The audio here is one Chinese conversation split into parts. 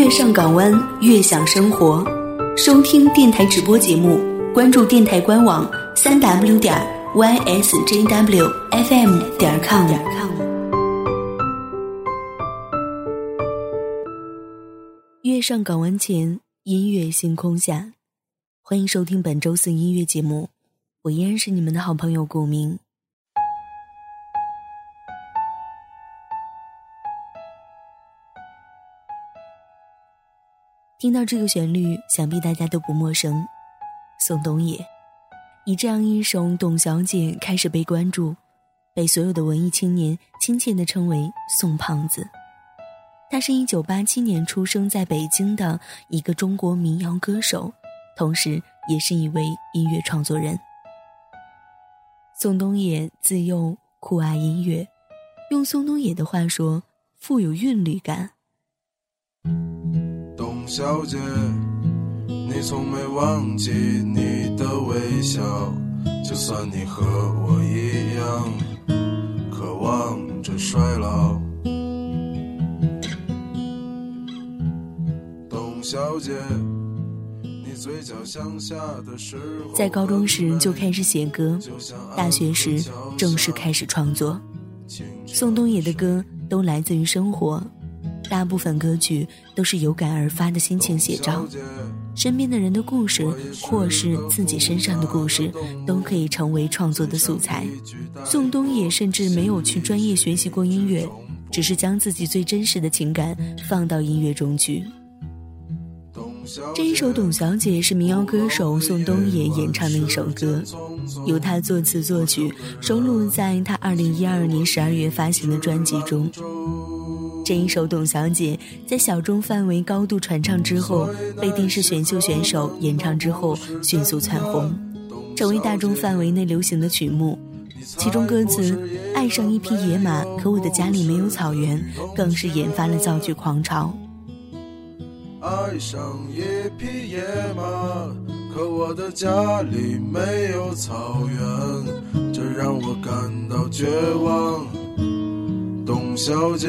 越上港湾，越享生活。收听电台直播节目，关注电台官网三 w 点 ysjwfm 点 com。月上港湾前，音乐星空下，欢迎收听本周四音乐节目。我依然是你们的好朋友顾明。听到这个旋律，想必大家都不陌生。宋冬野以这样一首《董小姐》开始被关注，被所有的文艺青年亲切地称为“宋胖子”。他是一九八七年出生在北京的一个中国民谣歌手，同时也是一位音乐创作人。宋冬野自幼酷爱音乐，用宋冬野的话说，富有韵律感。小姐，你从没忘记你的微笑，就算你和我一样渴望着衰老。董小姐，你嘴角向下的时候，在高中时就开始写歌，大学时正式开始创作。宋冬野的歌都来自于生活。大部分歌曲都是有感而发的心情写照，身边的人的故事或是自己身上的故事，都可以成为创作的素材。宋冬野甚至没有去专业学习过音乐，只是将自己最真实的情感放到音乐中去。这一首《董小姐》是民谣歌手宋冬野演唱的一首歌，由他作词作曲，收录在他二零一二年十二月发行的专辑中。这一首《董小姐》在小众范围高度传唱之后，被电视选秀选手演唱之后迅速窜红，成为大众范围内流行的曲目。其中歌词“爱上一匹野马，可我的家里没有草原”更是引发了造句狂潮。爱上一匹野马，可我的家里没有草原，这让我感到绝望。董小姐。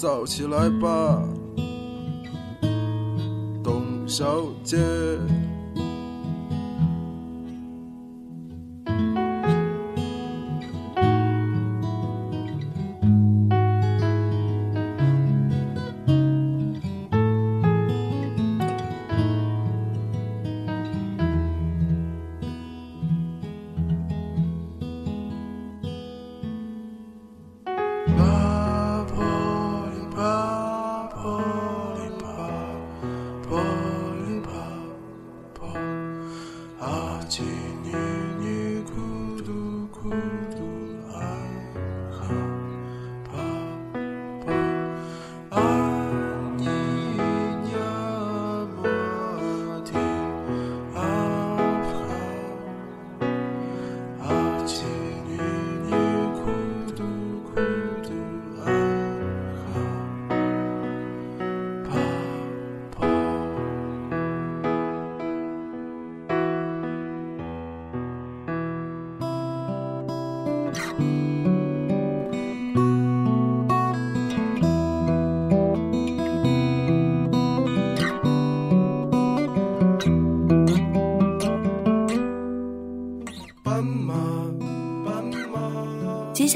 早起来吧，董小姐。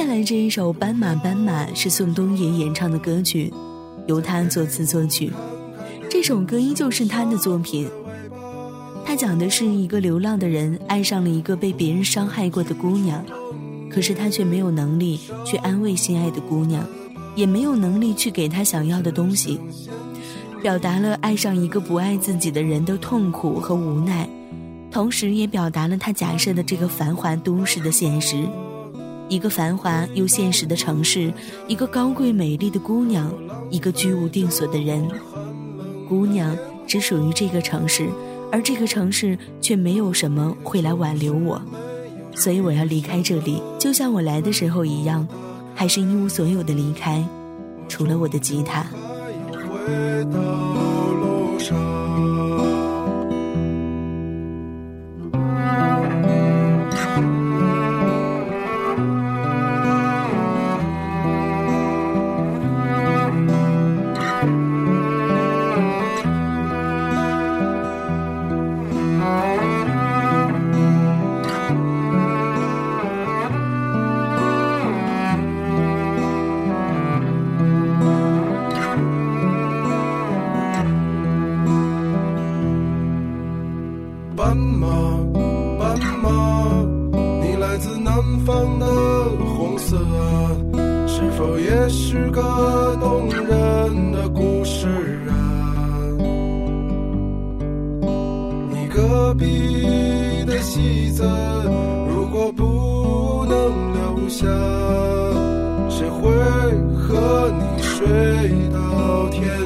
下来这一首《斑马斑马》是宋冬野演唱的歌曲，由他作词作曲。这首歌依旧是他的作品。他讲的是一个流浪的人爱上了一个被别人伤害过的姑娘，可是他却没有能力去安慰心爱的姑娘，也没有能力去给她想要的东西，表达了爱上一个不爱自己的人的痛苦和无奈，同时也表达了他假设的这个繁华都市的现实：一个繁华又现实的城市，一个高贵美丽的姑娘，一个居无定所的人。姑娘只属于这个城市。而这个城市却没有什么会来挽留我，所以我要离开这里，就像我来的时候一样，还是一无所有的离开，除了我的吉他。《也是个动人的故事啊。你隔壁的戏子如果不能留下谁会和你睡到天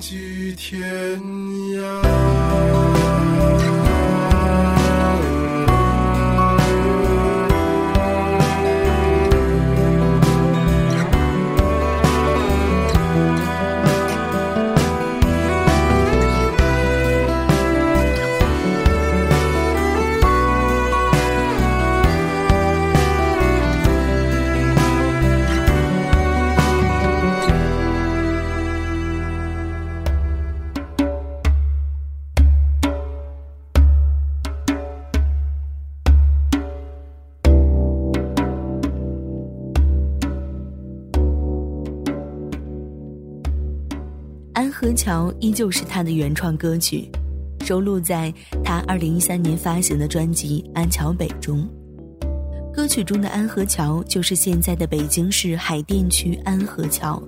寄天涯依旧是他的原创歌曲，收录在他2013年发行的专辑《安桥北》中。歌曲中的安河桥就是现在的北京市海淀区安河桥。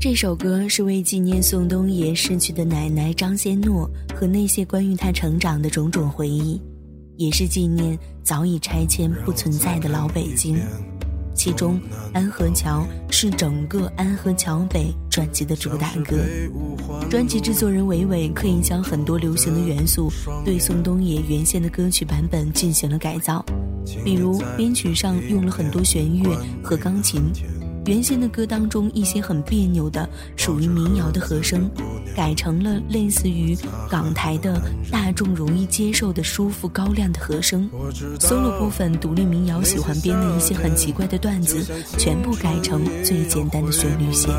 这首歌是为纪念宋冬野逝去的奶奶张先诺和那些关于他成长的种种回忆，也是纪念早已拆迁不存在的老北京。其中，《安河桥》是整个《安河桥北》专辑的主打歌。专辑制作人韦伟刻意将很多流行的元素对宋冬野原先的歌曲版本进行了改造，比如编曲上用了很多弦乐和钢琴，原先的歌当中一些很别扭的属于民谣的和声，改成了类似于港台的大众容易接受的舒服高亮的和声。solo 部分，独立民谣喜欢编的一些很奇怪的段子，全部改成最简单的旋律线。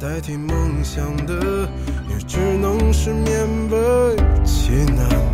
代替梦想的，也只能是勉为其难。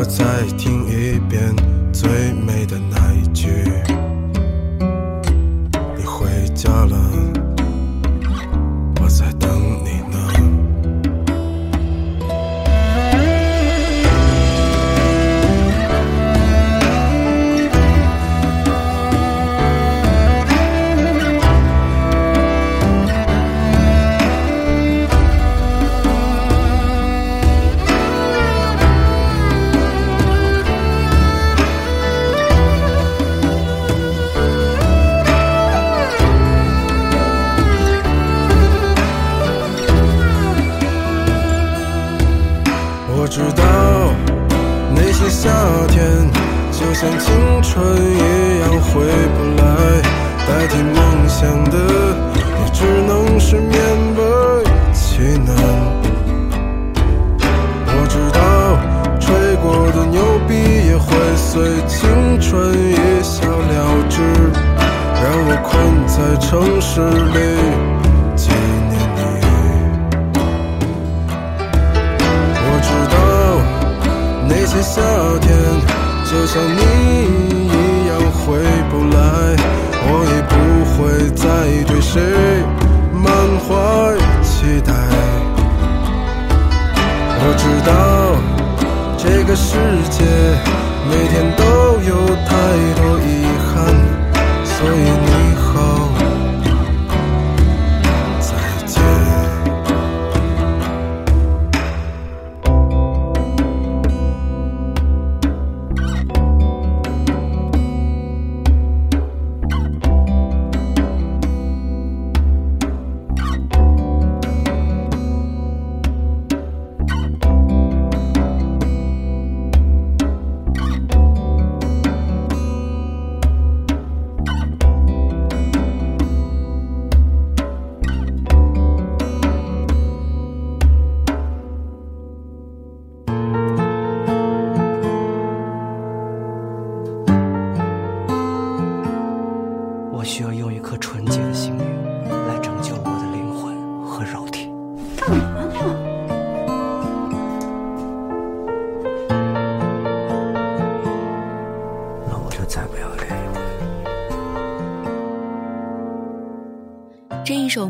我再听一遍最美的那一句，你回家了。随青春一笑了之让我困在城市里纪念你我知道那些夏天就像你一样回不来我已不会再对谁满怀期待我知道这个世界每天都有太多遗憾，所以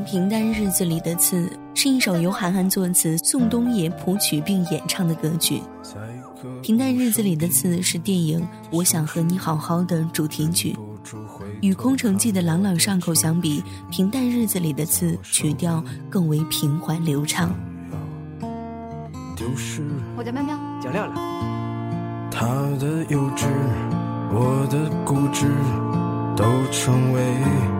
首平淡日子里的刺》是一首由韩寒作词、宋冬野谱曲并演唱的歌曲。《平淡日子里的刺》是电影《我想和你好好的》主题曲。与《空城计》的朗朗上口相比，《平淡日子里的刺》曲调更为平缓流畅。我叫喵喵，叫亮亮。他的幼稚，我的固执，都成为。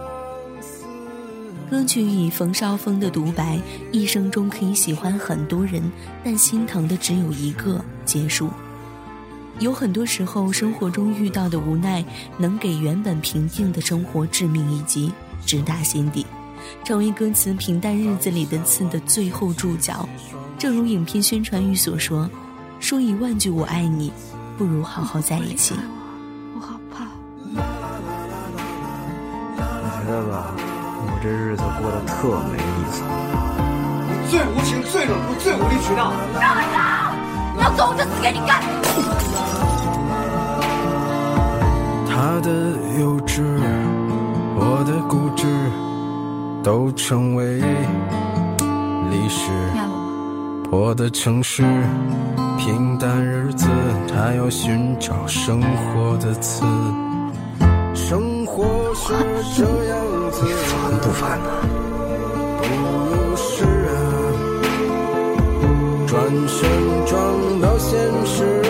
歌曲以冯绍峰的独白：“一生中可以喜欢很多人，但心疼的只有一个。”结束。有很多时候，生活中遇到的无奈，能给原本平静的生活致命一击，直达心底，成为歌词“平淡日子里的刺”的最后注脚。正如影片宣传语所说：“说一万句我爱你，不如好好在一起。”我好怕。你觉得吧？这日子过得特没意思。你最无情、最冷酷、最无理取闹。让开手！你要走，我就死给你看。他的幼稚，我的固执，都成为历史。破的城市，平淡日子，他要寻找生活的词。或是这样子，你烦不烦呢？不是啊，转身撞到现实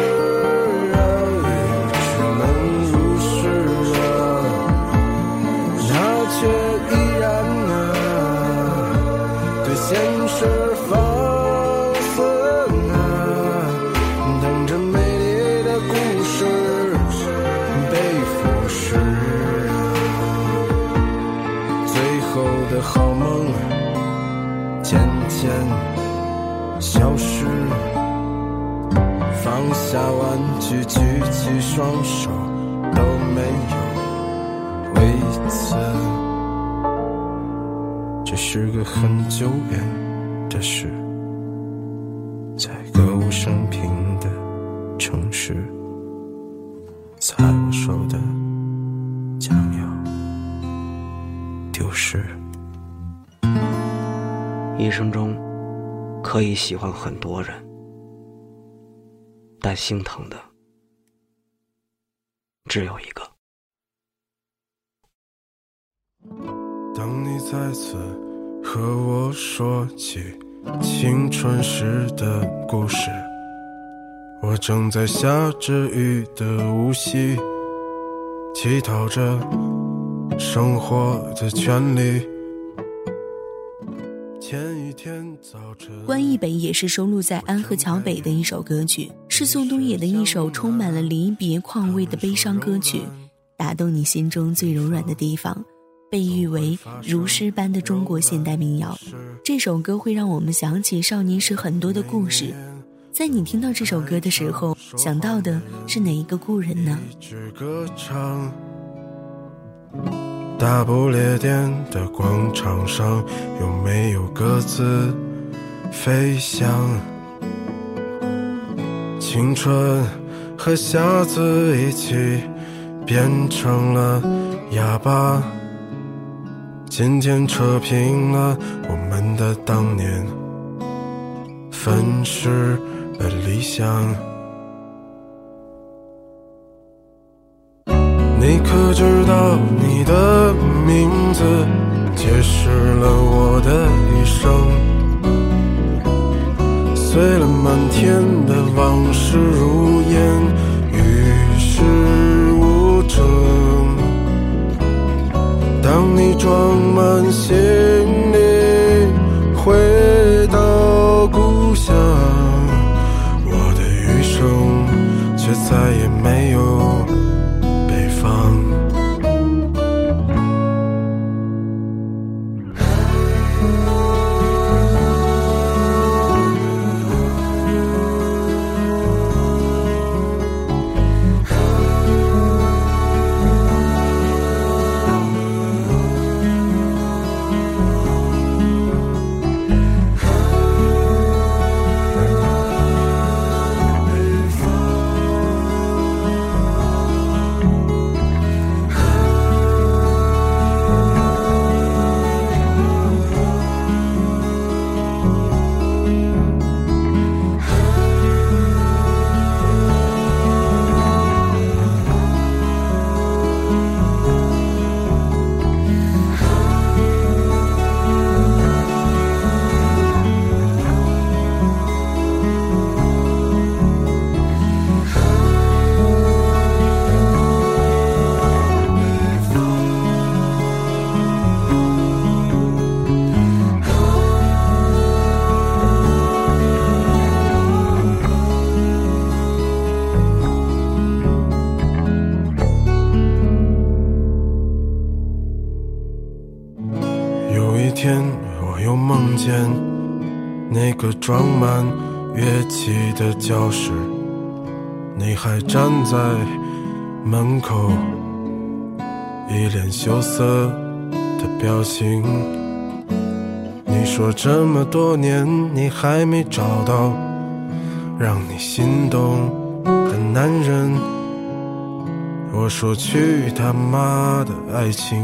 举起双手，都没有为此。这是个很久远的事，在歌舞升平的城市，在我手的将要丢失。一生中可以喜欢很多人，但心疼的只有一个。当你再次和我说起青春时的故事，我正在下着雨的无锡，乞讨着生活的权利。前一天早晨，关一北也是收录在《安河桥北》的一首歌曲，是宋冬野的一首充满了离别况味的悲伤歌曲，打动你心中最柔软的地方。被誉为如诗般的中国现代民谣，这首歌会让我们想起少年时很多的故事。在你听到这首歌的时候，想到的是哪一个故人呢？一支歌唱，大不列颠的广场上有没有鸽子飞翔？青春和瞎子一起变成了哑巴。今天扯平了我们的当年，粉饰了理想。你可知道你的名字解释了我的一生？碎了满天的往事如烟，与世无争。当你装满行又梦见那个装满乐器的教室，你还站在门口，一脸羞涩的表情。你说这么多年你还没找到让你心动的男人，我说去他妈的爱情，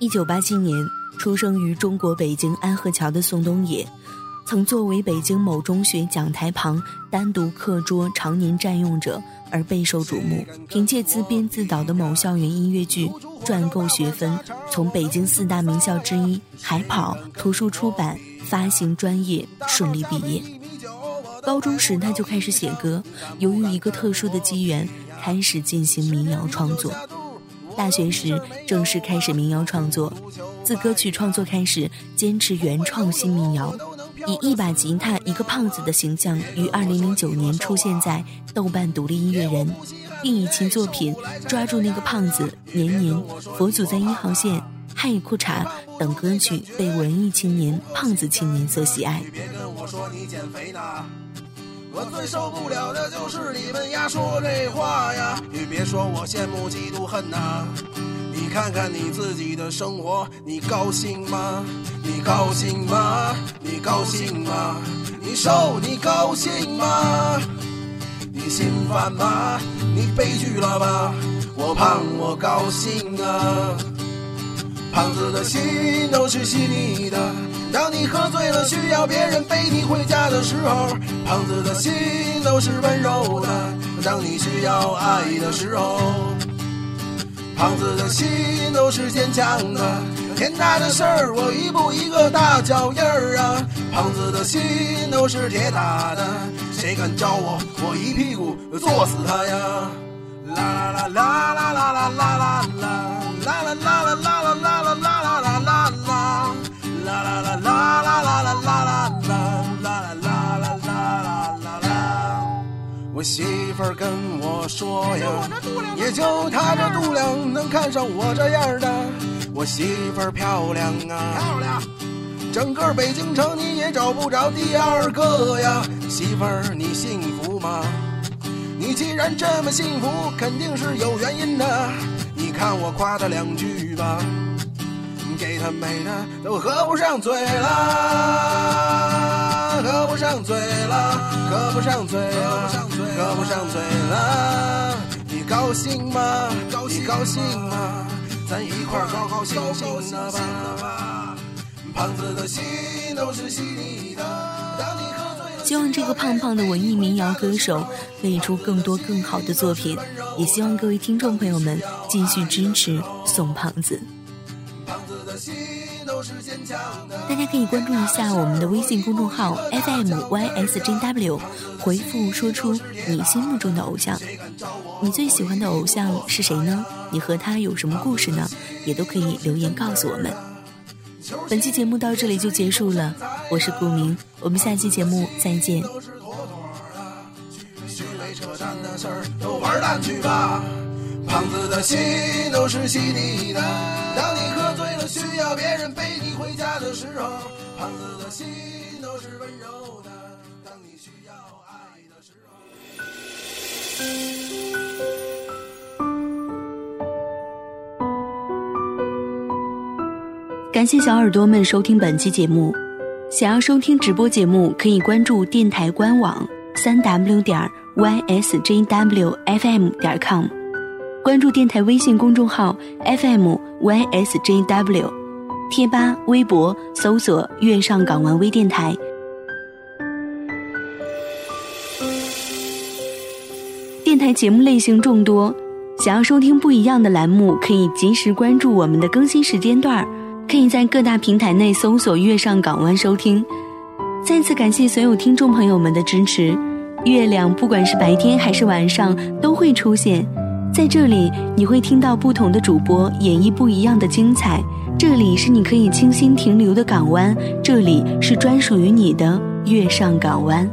一九八七年出生于中国北京安河桥的宋冬野，曾作为北京某中学讲台旁单独课桌常年占用者而备受瞩目。凭借自编自导的某校园音乐剧赚够学分，从北京四大名校之一海跑图书出版发行专业顺利毕业。高中时他就开始写歌，由于一个特殊的机缘，开始进行民谣创作。大学时正式开始民谣创作，自歌曲创作开始，坚持原创新民谣，以一把吉他、一个胖子的形象于2009年出现在豆瓣独立音乐人，并以其作品《抓住那个胖子》《年年》《佛祖在一号线》《嗨裤衩》等歌曲被文艺青年、胖子青年所喜爱。别跟我说你减肥呢我最受不了的就是你们呀说这话呀，你别说我羡慕嫉妒恨呐。你看看你自己的生活，你高兴吗？你高兴吗？你高兴吗？你瘦你高兴吗？你心烦吗？你悲剧了吧？我胖我高兴啊。胖子的心都是细腻的。当你喝醉了，需要别人背你回家的时候，胖子的心都是温柔的；当你需要爱的时候，胖子的心都是坚强的。天大的事儿，我一步一个大脚印儿啊！胖子的心都是铁打的，谁敢招我，我一屁股坐死他呀！啦啦啦啦啦啦啦啦啦啦啦啦啦啦。我媳妇儿跟我说呀，也就她这肚量能看上我这样的。我媳妇儿漂亮啊，漂亮，整个北京城你也找不着第二个呀。媳妇儿你幸福吗？你既然这么幸福，肯定是有原因的。你看我夸她两句吧，给她美的都合不上嘴了，合不上嘴了，合不上嘴了。合不上嘴了，你高兴吗？你高兴吗？咱一块高高兴兴的吧。胖子的心都是细腻的。希望这个胖胖的文艺民谣歌手可以出更多更好的作品，也希望各位听众朋友们继续支持宋胖子。大家可以关注一下我们的微信公众号 FMYSJW，回复说出你心目中的偶像，你最喜欢的偶像是谁呢？你和他有什么故事呢？也都可以留言告诉我们。本期节目到这里就结束了，我是顾明，我们下期节目再见。胖子的心都是细腻的。当你喝醉了，需要别人背你回家的时候。胖子的心都是温柔的，当你需要爱的时候。感谢小耳朵们收听本期节目。想要收听直播节目，可以关注电台官网三 w 点 ysjwfm 点 com，关注电台微信公众号 FM ysjw，贴吧、微博搜索“月上港湾微电台”。电台节目类型众多，想要收听不一样的栏目，可以及时关注我们的更新时间段。可以在各大平台内搜索“月上港湾”收听。再次感谢所有听众朋友们的支持。月亮不管是白天还是晚上都会出现在这里，你会听到不同的主播演绎不一样的精彩。这里是你可以清新停留的港湾，这里是专属于你的月上港湾。